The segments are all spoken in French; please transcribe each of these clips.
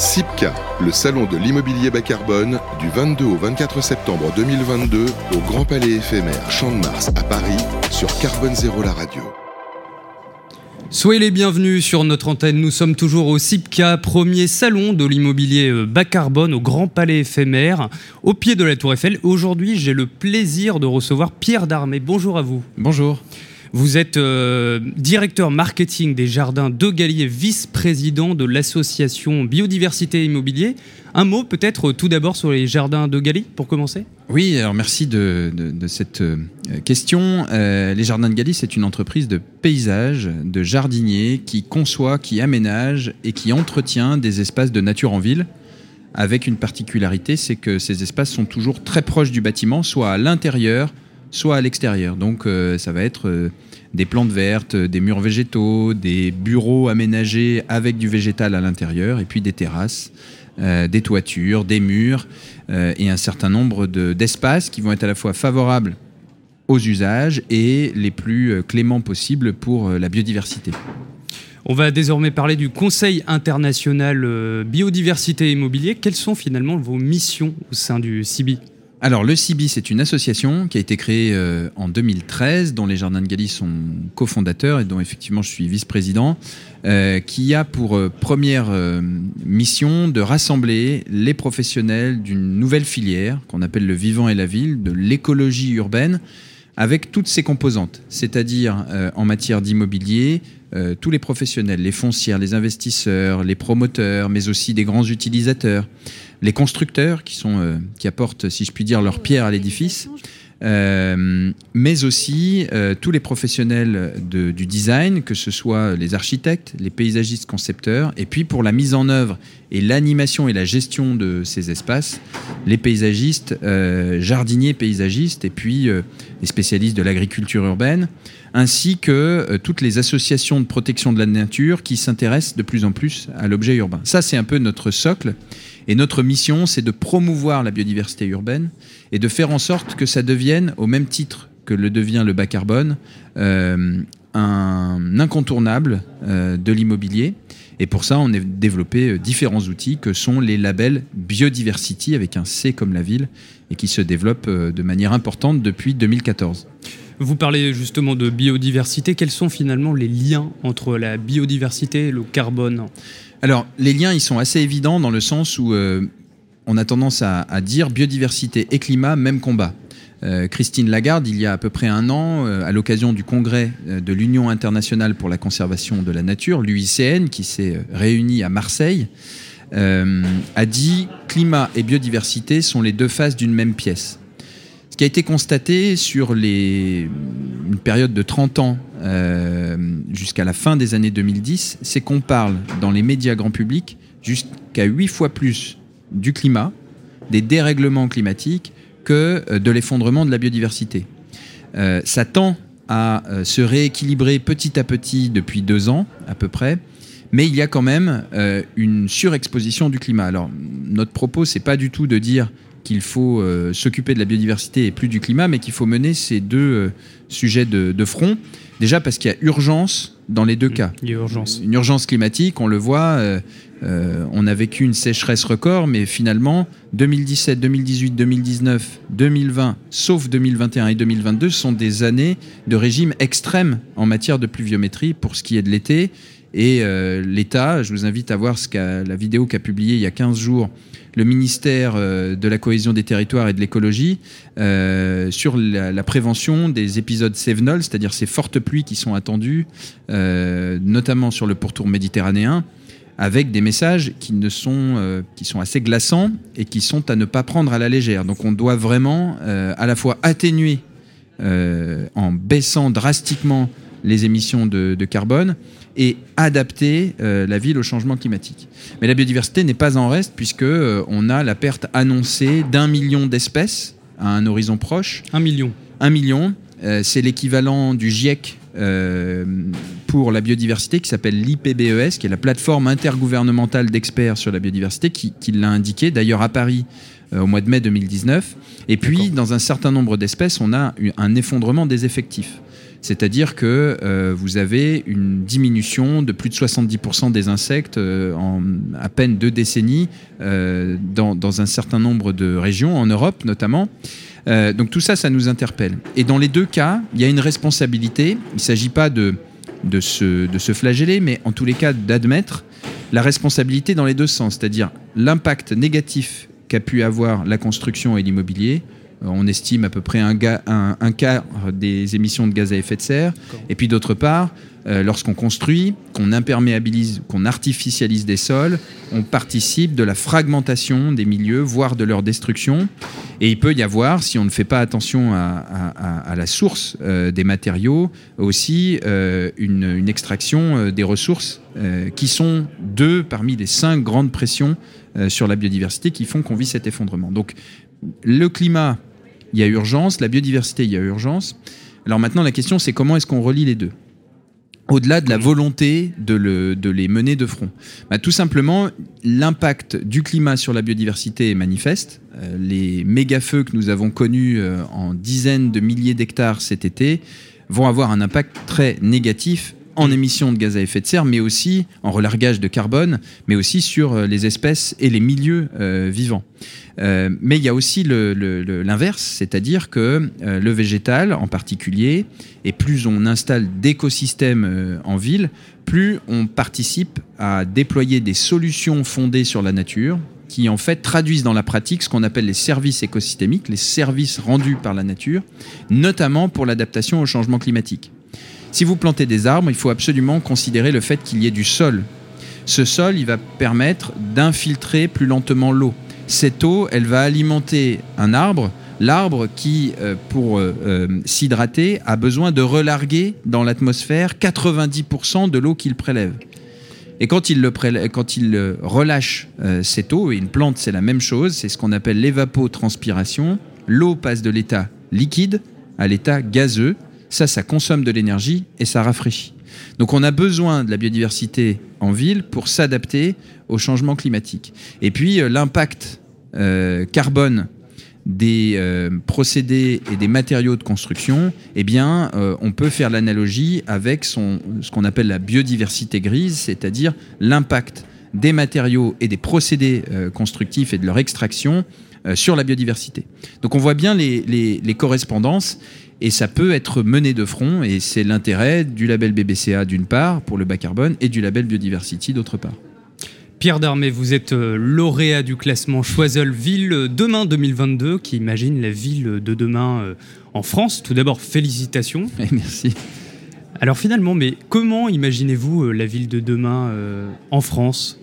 SIPCA, le salon de l'immobilier bas carbone, du 22 au 24 septembre 2022 au Grand Palais éphémère Champ de Mars à Paris sur Carbone Zéro la radio. Soyez les bienvenus sur notre antenne. Nous sommes toujours au SIPCA, premier salon de l'immobilier euh, bas carbone au Grand Palais éphémère, au pied de la Tour Eiffel. Aujourd'hui, j'ai le plaisir de recevoir Pierre Darmé. Bonjour à vous. Bonjour. Vous êtes euh, directeur marketing des jardins de Galier, vice-président de l'association Biodiversité Immobilier. Un mot peut-être tout d'abord sur les jardins de Galie pour commencer? Oui, alors merci de, cette euh, question. Euh, les jardins de Galie, c'est une entreprise de paysage, de jardiniers qui conçoit, qui aménage et qui entretient des espaces de nature en ville avec une particularité, c'est que ces espaces sont toujours très proches du bâtiment, soit à l'intérieur, soit à l'extérieur. Donc euh, ça va être euh, des plantes vertes, des murs végétaux, des bureaux aménagés avec du végétal à l'intérieur, et puis des terrasses, euh, des toitures, des murs, et un certain nombre d'espaces qui vont être à la fois favorables aux usages et les plus cléments possibles pour la biodiversité. On va désormais parler du Conseil international biodiversité immobilier. Quelles sont finalement vos missions au sein du CIBI alors, le CIBI, c'est une association qui a été créée euh, en 2013, dont les Jardins de Galie sont cofondateurs et dont effectivement je suis vice-président, euh, qui a pour euh, première mission de rassembler les professionnels d'une nouvelle filière qu'on appelle le vivant et la ville, de l'écologie urbaine, avec toutes ses composantes, c'est-à-dire en matière d'immobilier, tous les professionnels, les foncières, les investisseurs, les promoteurs, mais aussi des grands utilisateurs les constructeurs qui, sont, euh, qui apportent, si je puis dire, leur pierre à l'édifice, euh, mais aussi euh, tous les professionnels du design, que ce soit les architectes, les paysagistes concepteurs, et puis pour la mise en œuvre et l'animation et la gestion de ces espaces, les paysagistes, jardiniers paysagistes, et puis les spécialistes de l'agriculture urbaine, ainsi que toutes les associations de protection de la nature qui s'intéressent de plus en plus à l'objet urbain. Ça, c'est un peu notre socle. Et notre mission, c'est de promouvoir la biodiversité urbaine et de faire en sorte que ça devienne, au même titre que le devient le bas carbone, euh, un incontournable euh, de l'immobilier. Et pour ça, on a développé euh, différents outils que sont les labels Biodiversity, avec un C comme la ville, et qui se développent de manière importante depuis 2014. Vous parlez justement de biodiversité. Quels sont finalement les liens entre la biodiversité et le carbone? Alors, les liens, ils sont assez évidents dans le sens où euh, on a tendance à, dire biodiversité et climat, même combat. Euh, Christine Lagarde, il y a à peu près un an, euh, à l'occasion du congrès de l'Union internationale pour la conservation de la nature, l'UICN, qui s'est réuni à Marseille, a dit climat et biodiversité sont les deux faces d'une même pièce qui a été constaté sur les, une période de 30 ans euh, jusqu'à la fin des années 2010, c'est qu'on parle dans les médias grand public jusqu'à 8 fois plus du climat, des dérèglements climatiques, que euh, de l'effondrement de la biodiversité. Euh, ça tend à se rééquilibrer petit à petit depuis deux ans à peu près, mais il y a quand même une surexposition du climat. Alors notre propos, c'est pas du tout de dire qu'il faut euh, s'occuper de la biodiversité et plus du climat, mais qu'il faut mener ces deux euh, sujets de, front. Déjà parce qu'il y a urgence dans les deux mmh, cas. Il y a urgence. Une urgence climatique, on le voit, euh, on a vécu une sécheresse record, mais finalement, 2017, 2018, 2019, 2020, sauf 2021 et 2022, sont des années de régime extrême en matière de pluviométrie pour ce qui est de l'été. Et l'État, je vous invite à voir la vidéo qu'a publiée il y a 15 jours le ministère euh, de la cohésion des territoires et de l'écologie euh, sur la, prévention des épisodes sévenols, c'est-à-dire ces fortes pluies qui sont attendues, euh, notamment sur le pourtour méditerranéen avec des messages qui sont assez glaçants et qui sont à ne pas prendre à la légère. Donc on doit vraiment à la fois atténuer en baissant drastiquement les émissions de, carbone et adapter euh, la ville au changement climatique. Mais la biodiversité n'est pas en reste puisque euh, on a la perte annoncée d'un million d'espèces à un horizon proche. Un million. Un million. Euh, c'est l'équivalent du GIEC pour la biodiversité qui s'appelle l'IPBES, qui est la plateforme intergouvernementale d'experts sur la biodiversité, qui, qui l'a indiqué d'ailleurs à Paris au mois de mai 2019. Et puis, dans un certain nombre d'espèces, on a un effondrement des effectifs. C'est-à-dire que euh, vous avez une diminution de plus de 70% des insectes euh, en à peine deux décennies euh, dans, un certain nombre de régions, en Europe notamment. donc tout ça, ça nous interpelle. Et dans les deux cas, il y a une responsabilité. Il ne s'agit pas de, se, flageller, mais en tous les cas d'admettre la responsabilité dans les deux sens, c'est-à-dire l'impact négatif qu'a pu avoir la construction et l'immobilier on estime à peu près un, quart des émissions de gaz à effet de serre. Et puis d'autre part, euh, lorsqu'on construit, qu'on imperméabilise, qu'on artificialise des sols, on participe de la fragmentation des milieux, voire de leur destruction. Et il peut y avoir, si on ne fait pas attention à, la source euh, des matériaux, aussi une, extraction des ressources qui sont deux parmi les cinq grandes pressions sur la biodiversité qui font qu'on vit cet effondrement. Donc le climat il y a urgence, la biodiversité, il y a urgence. Alors maintenant, la question, c'est comment est-ce qu'on relie les deux au-delà de la volonté de, les mener de front bah, Tout simplement, l'impact du climat sur la biodiversité est manifeste. Euh, les méga-feux que nous avons connus euh, en dizaines de milliers d'hectares cet été vont avoir un impact très négatif en émissions de gaz à effet de serre, mais aussi en relargage de carbone, mais aussi sur euh, les espèces et les milieux vivants. Euh, mais il y a aussi l'inverse, c'est-à-dire que euh, le végétal en particulier, et plus on installe d'écosystèmes euh, en ville, plus on participe à déployer des solutions fondées sur la nature qui en fait traduisent dans la pratique ce qu'on appelle les services écosystémiques, les services rendus par la nature, notamment pour l'adaptation au changement climatique. Si vous plantez des arbres, il faut absolument considérer le fait qu'il y ait du sol. Ce sol, il va permettre d'infiltrer plus lentement l'eau cette eau, elle va alimenter un arbre. L'arbre qui, euh, pour euh, euh, s'hydrater, a besoin de relarguer dans l'atmosphère 90% de l'eau qu'il prélève. Et quand il, le quand il relâche cette eau, et une plante c'est la même chose, c'est ce qu'on appelle l'évapotranspiration, l'eau passe de l'état liquide à l'état gazeux, ça, ça consomme de l'énergie et ça rafraîchit. Donc on a besoin de la biodiversité en ville pour s'adapter au changement climatique. Et puis l'impact euh, carbone des euh, procédés et des matériaux de construction, eh bien, euh, on peut faire l'analogie avec ce qu'on appelle la biodiversité grise, c'est-à-dire l'impact des matériaux et des procédés constructifs et de leur extraction sur la biodiversité. Donc on voit bien les, correspondances et ça peut être mené de front et c'est l'intérêt du label BBCA d'une part pour le bas carbone et du label Biodiversity d'autre part. Pierre Darmé, vous êtes euh, lauréat du classement Choiseul Ville Demain 2022, qui imagine la ville de demain euh, en France. Tout d'abord, félicitations. merci. Alors finalement, mais comment imaginez-vous euh, la ville de demain en France?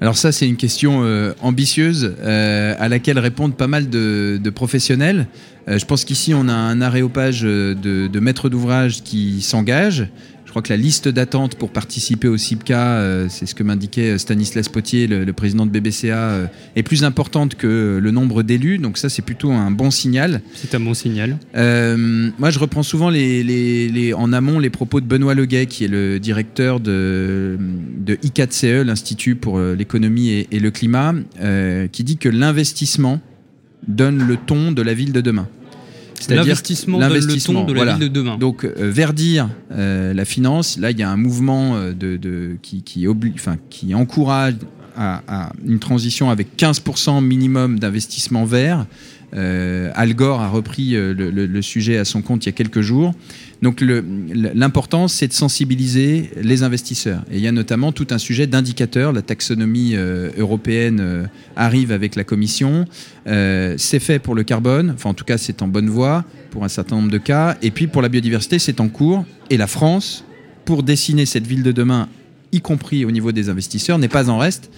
Alors ça, c'est une question ambitieuse à laquelle répondent pas mal de, professionnels. je pense qu'ici, on a un aréopage de, de maîtres d'ouvrage qui s'engagent. Je crois que la liste d'attente pour participer au CIPCA, euh, c'est ce que m'indiquait Stanislas Potier, le, président de BBCA, euh, est plus importante que le nombre d'élus. Donc ça, c'est plutôt un bon signal. C'est un bon signal. Euh, moi, je reprends souvent les, en amont les propos de Benoît Leguet, qui est le directeur de, de I4CE, l'Institut pour l'économie et, et, le climat, qui dit que l'investissement donne le ton de la ville de demain. L'investissement l'investissement de la ville de demain. Donc euh, verdir euh, la finance, là il y a un mouvement euh, de, qui, qui, enfin, qui encourage à, une transition avec 15% minimum d'investissement vert. Al Gore a repris le, sujet à son compte il y a quelques jours. Donc l'important, c'est de sensibiliser les investisseurs. Et il y a notamment tout un sujet d'indicateurs. La taxonomie euh, européenne euh, arrive avec la Commission. Euh, c'est fait pour le carbone, enfin en tout cas c'est en bonne voie pour un certain nombre de cas. Et puis pour la biodiversité, c'est en cours. Et la France, pour dessiner cette ville de demain, y compris au niveau des investisseurs, n'est pas en reste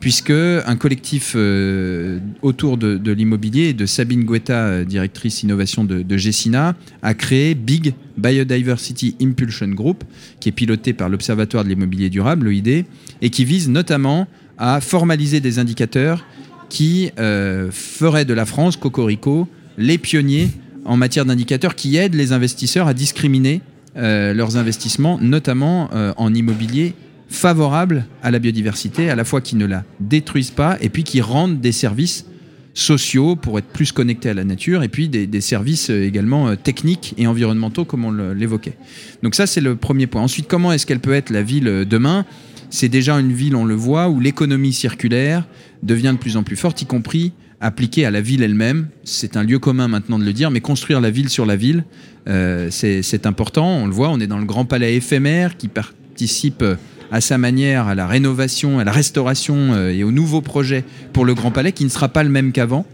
puisque un collectif euh, autour de, l'immobilier de Sabine Guetta, euh, directrice innovation de, Gessina, a créé Big Biodiversity Impulsion Group, qui est piloté par l'Observatoire de l'immobilier durable, l'OID, et qui vise notamment à formaliser des indicateurs qui euh, feraient de la France, Cocorico, les pionniers en matière d'indicateurs qui aident les investisseurs à discriminer leurs investissements, notamment en immobilier favorables à la biodiversité, à la fois qui ne la détruisent pas et puis qui rendent des services sociaux pour être plus connectés à la nature, et puis des, services également techniques et environnementaux, comme on l'évoquait. Donc ça, c'est le premier point. Ensuite, comment est-ce qu'elle peut être la ville demain? C'est déjà une ville, on le voit, où l'économie circulaire devient de plus en plus forte, y compris appliquée à la ville elle-même. C'est un lieu commun maintenant de le dire, mais construire la ville sur la ville, euh, c'est important. On le voit, on est dans le grand palais éphémère qui participe euh, à sa manière à la rénovation, à la restauration euh, et aux nouveaux projets pour le grand palais qui ne sera pas le même qu'avant,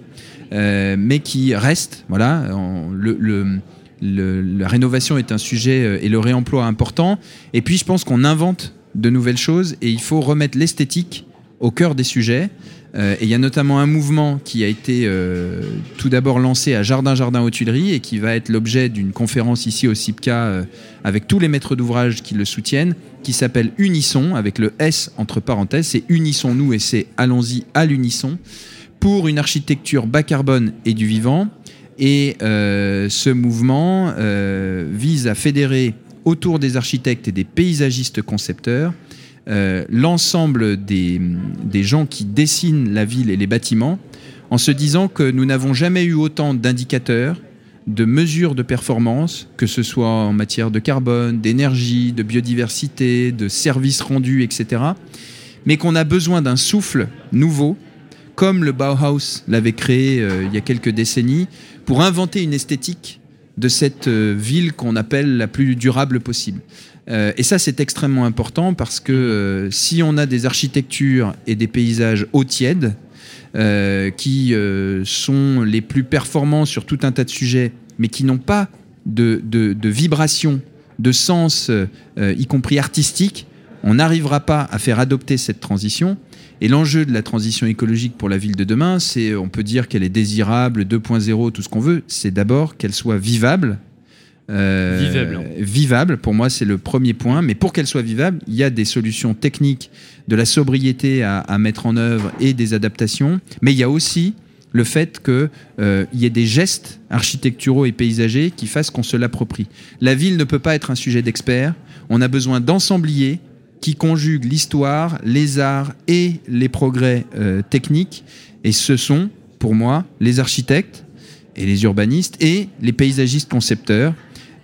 mais qui reste. Voilà, la rénovation est un sujet et le réemploi important. Et puis je pense qu'on invente de nouvelles choses et il faut remettre l'esthétique au cœur des sujets. Euh, et il y a notamment un mouvement qui a été euh, tout d'abord lancé à Jardin Jardin aux Tuileries et qui va être l'objet d'une conférence ici au CIPCA euh, avec tous les maîtres d'ouvrage qui le soutiennent, qui s'appelle Unisson, avec le S entre parenthèses. C'est Unissons-nous et c'est Allons-y à l'unisson pour une architecture bas carbone et du vivant. Et ce mouvement vise à fédérer autour des architectes et des paysagistes concepteurs euh, l'ensemble des, gens qui dessinent la ville et les bâtiments en se disant que nous n'avons jamais eu autant d'indicateurs, de mesures de performance, que ce soit en matière de carbone, d'énergie, de biodiversité, de services rendus, etc. Mais qu'on a besoin d'un souffle nouveau, comme le Bauhaus l'avait créé euh, il y a quelques décennies, pour inventer une esthétique de cette euh, ville qu'on appelle la plus durable possible. Euh, et ça, c'est extrêmement important parce que euh, si on a des architectures et des paysages eau tiède, euh, qui sont les plus performants sur tout un tas de sujets, mais qui n'ont pas de, de, vibration, de sens, y compris artistique, on n'arrivera pas à faire adopter cette transition. Et l'enjeu de la transition écologique pour la ville de demain, c'est, on peut dire qu'elle est désirable, 2.0, tout ce qu'on veut, c'est d'abord qu'elle soit vivable, euh, vivable. Vivable, pour moi, c'est le premier point. Mais pour qu'elle soit vivable, il y a des solutions techniques, de la sobriété à, mettre en œuvre et des adaptations. Mais il y a aussi le fait qu'il euh, y ait des gestes architecturaux et paysagers qui fassent qu'on se l'approprie. La ville ne peut pas être un sujet d'expert. On a besoin d'ensembliers qui conjuguent l'histoire, les arts et les progrès euh, techniques. Et ce sont, pour moi, les architectes et les urbanistes et les paysagistes concepteurs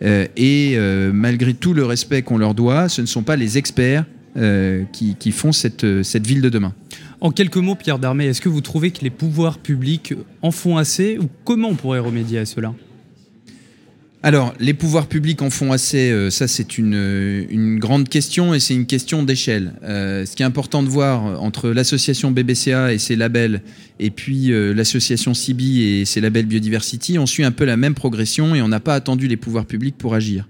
et euh, malgré tout le respect qu'on leur doit, ce ne sont pas les experts euh, qui, font cette, cette ville de demain. En quelques mots, Pierre Darmé, est-ce que vous trouvez que les pouvoirs publics en font assez ou comment on pourrait remédier à cela? Alors, les pouvoirs publics en font assez, euh, ça c'est une, une, grande question et c'est une question d'échelle. Euh, ce qui est important de voir entre l'association BBCA et ses labels et puis euh, l'association CIBI et ses labels Biodiversity, on suit un peu la même progression et on n'a pas attendu les pouvoirs publics pour agir.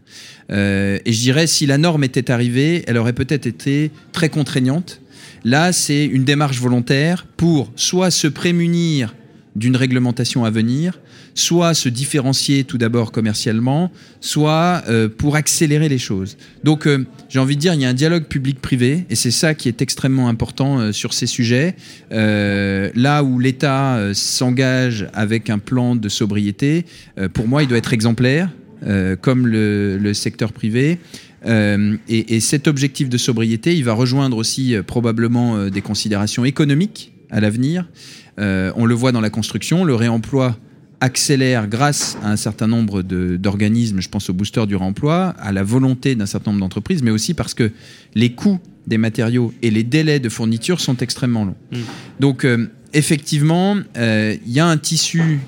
et je dirais, si la norme était arrivée, elle aurait peut-être été très contraignante. Là, c'est une démarche volontaire pour soit se prémunir d'une réglementation à venir, soit se différencier tout d'abord commercialement, soit euh, pour accélérer les choses. Donc euh, j'ai envie de dire, il y a un dialogue public-privé, et c'est ça qui est extrêmement important euh, sur ces sujets. là où l'État s'engage avec un plan de sobriété, pour moi, il doit être exemplaire, comme le, secteur privé. Et, et, cet objectif de sobriété, il va rejoindre aussi probablement des considérations économiques à l'avenir. On le voit dans la construction, le réemploi accélère grâce à un certain nombre d'organismes, je pense au booster du réemploi, à la volonté d'un certain nombre d'entreprises, mais aussi parce que les coûts des matériaux et les délais de fourniture sont extrêmement longs. Mm. Donc euh, effectivement, euh, il y a un tissu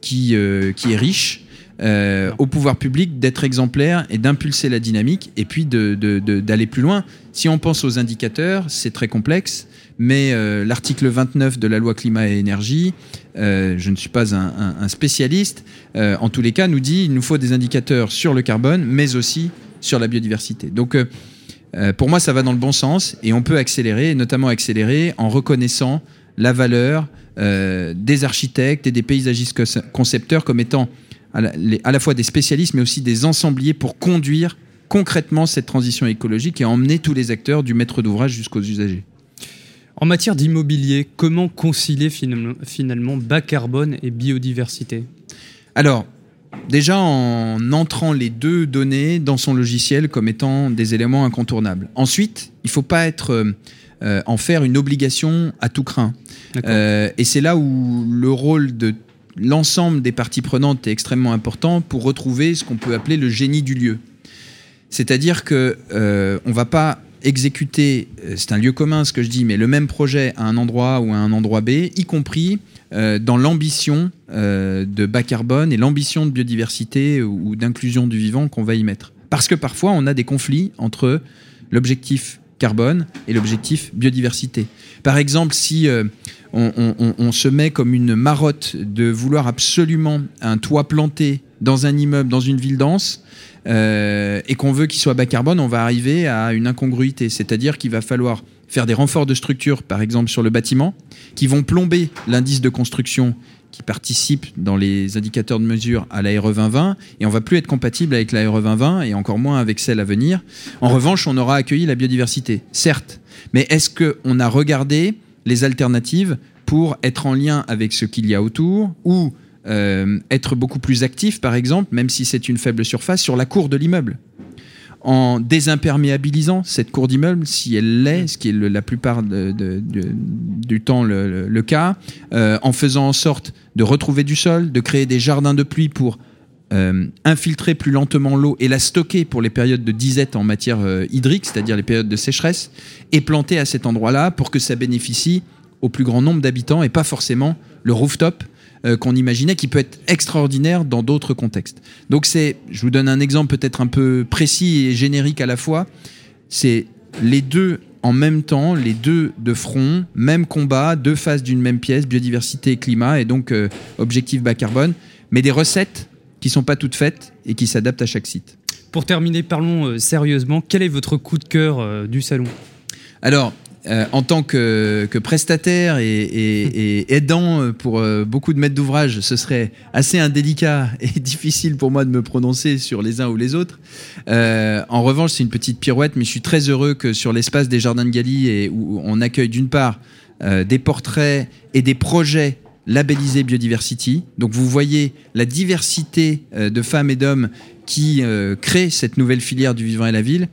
qui, euh, qui est riche. Au pouvoir public d'être exemplaire et d'impulser la dynamique et puis d'aller plus loin. Si on pense aux indicateurs, c'est très complexe mais euh, l'article 29 de la loi climat et énergie, euh, je ne suis pas un, spécialiste, euh, en tous les cas nous dit qu'il nous faut des indicateurs sur le carbone, mais aussi sur la biodiversité. Donc pour moi, ça va dans le bon sens et on peut accélérer, notamment accélérer en reconnaissant la valeur des architectes et des paysagistes concepteurs comme étant à la, à la fois des spécialistes, mais aussi des ensembliers pour conduire concrètement cette transition écologique et emmener tous les acteurs du maître d'ouvrage jusqu'aux usagers. En matière d'immobilier, comment concilier finalement, bas carbone et biodiversité? Alors, déjà en entrant les deux données dans son logiciel comme étant des éléments incontournables. Ensuite, il ne faut pas être en faire une obligation à tout craint. et c'est là où le rôle de l'ensemble des parties prenantes est extrêmement important pour retrouver ce qu'on peut appeler le génie du lieu. C'est-à-dire que euh, on va pas exécuter, euh, c'est un lieu commun ce que je dis, mais le même projet à un endroit ou à un endroit B, y compris euh, dans l'ambition de bas carbone et l'ambition de biodiversité ou d'inclusion du vivant qu'on va y mettre. Parce que parfois on a des conflits entre l'objectif carbone et l'objectif biodiversité. Par exemple, si on, se met comme une marotte de vouloir absolument un toit planté dans un immeuble, dans une ville dense, euh, et qu'on veut qu'il soit bas carbone, on va arriver à une incongruité. C'est-à-dire qu'il va falloir faire des renforts de structure, par exemple sur le bâtiment, qui vont plomber l'indice de construction qui participe dans les indicateurs de mesure à l'ARE 2020 et on va plus être compatible avec l'ARE 2020 et encore moins avec celle à venir. En revanche, on aura accueilli la biodiversité, certes, mais est-ce qu'on a regardé les alternatives pour être en lien avec ce qu'il y a autour ou euh, être beaucoup plus actif, par exemple, même si c'est une faible surface, sur la cour de l'immeuble? En désimperméabilisant cette cour d'immeuble, si elle l'est, ce qui est la plupart du temps le, cas, euh, en faisant en sorte de retrouver du sol, de créer des jardins de pluie pour euh, infiltrer plus lentement l'eau et la stocker pour les périodes de disette en matière hydrique, c'est-à-dire les périodes de sécheresse, et planter à cet endroit-là pour que ça bénéficie au plus grand nombre d'habitants et pas forcément le rooftop euh, qu'on imaginait qui peut être extraordinaire dans d'autres contextes. Donc c'est, je vous donne un exemple peut-être un peu précis et générique à la fois, c'est les deux en même temps, les deux de front, même combat, deux faces d'une même pièce, biodiversité et climat, et donc euh, objectif bas carbone, mais des recettes qui sont pas toutes faites et qui s'adaptent à chaque site. Pour terminer, parlons euh, sérieusement. Quel est votre coup de cœur du salon? Alors, euh, en tant que, prestataire et, aidant pour euh, beaucoup de maîtres d'ouvrage, ce serait assez indélicat et difficile pour moi de me prononcer sur les uns ou les autres. Euh, en revanche, c'est une petite pirouette, mais je suis très heureux que sur l'espace des Jardins de Galie, où on accueille d'une part des portraits et des projets labellisés Biodiversity. Donc vous voyez la diversité de femmes et d'hommes qui créent cette nouvelle filière du vivant et la ville.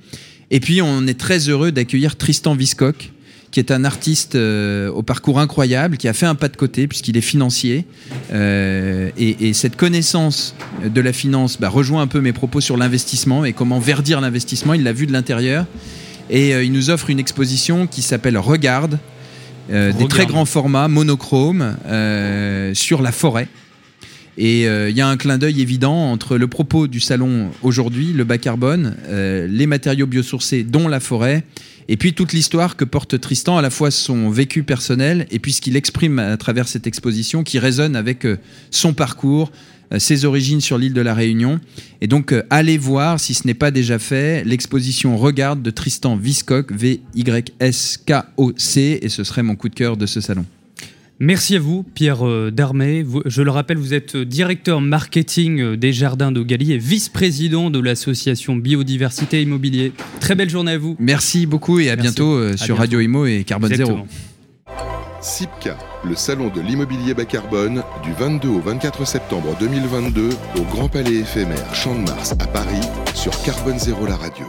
Et puis on est très heureux d'accueillir Tristan Viscock, qui est un artiste euh, au parcours incroyable, qui a fait un pas de côté puisqu'il est financier. Euh, et, cette connaissance de la finance bah, rejoint un peu mes propos sur l'investissement et comment verdir l'investissement. Il l'a vu de l'intérieur. Et euh, il nous offre une exposition qui s'appelle Regarde, des très grands formats, monochrome, sur la forêt. Et il y a un clin d'œil évident entre le propos du salon aujourd'hui, le bas carbone, les matériaux biosourcés, dont la forêt, et puis toute l'histoire que porte Tristan, à la fois son vécu personnel et puis ce qu'il exprime à travers cette exposition qui résonne avec euh, son parcours, euh, ses origines sur l'île de la Réunion. Et donc euh, allez voir, si ce n'est pas déjà fait, l'exposition Regarde de Tristan Viscock, V-Y-S-K-O-C, et ce serait mon coup de cœur de ce salon. Merci à vous, Pierre euh, Darmé. Je le rappelle, vous êtes directeur marketing euh, des Jardins de et vice-président de l'association Biodiversité Immobilier. Très belle journée à vous. Merci beaucoup et à bientôt euh, sur Radio Imo et Carbone Zéro. SIPCA, le salon de l'immobilier bas carbone, du 22 au 24 septembre 2022 au Grand Palais éphémère Champ de Mars à Paris sur Carbone Zéro la radio.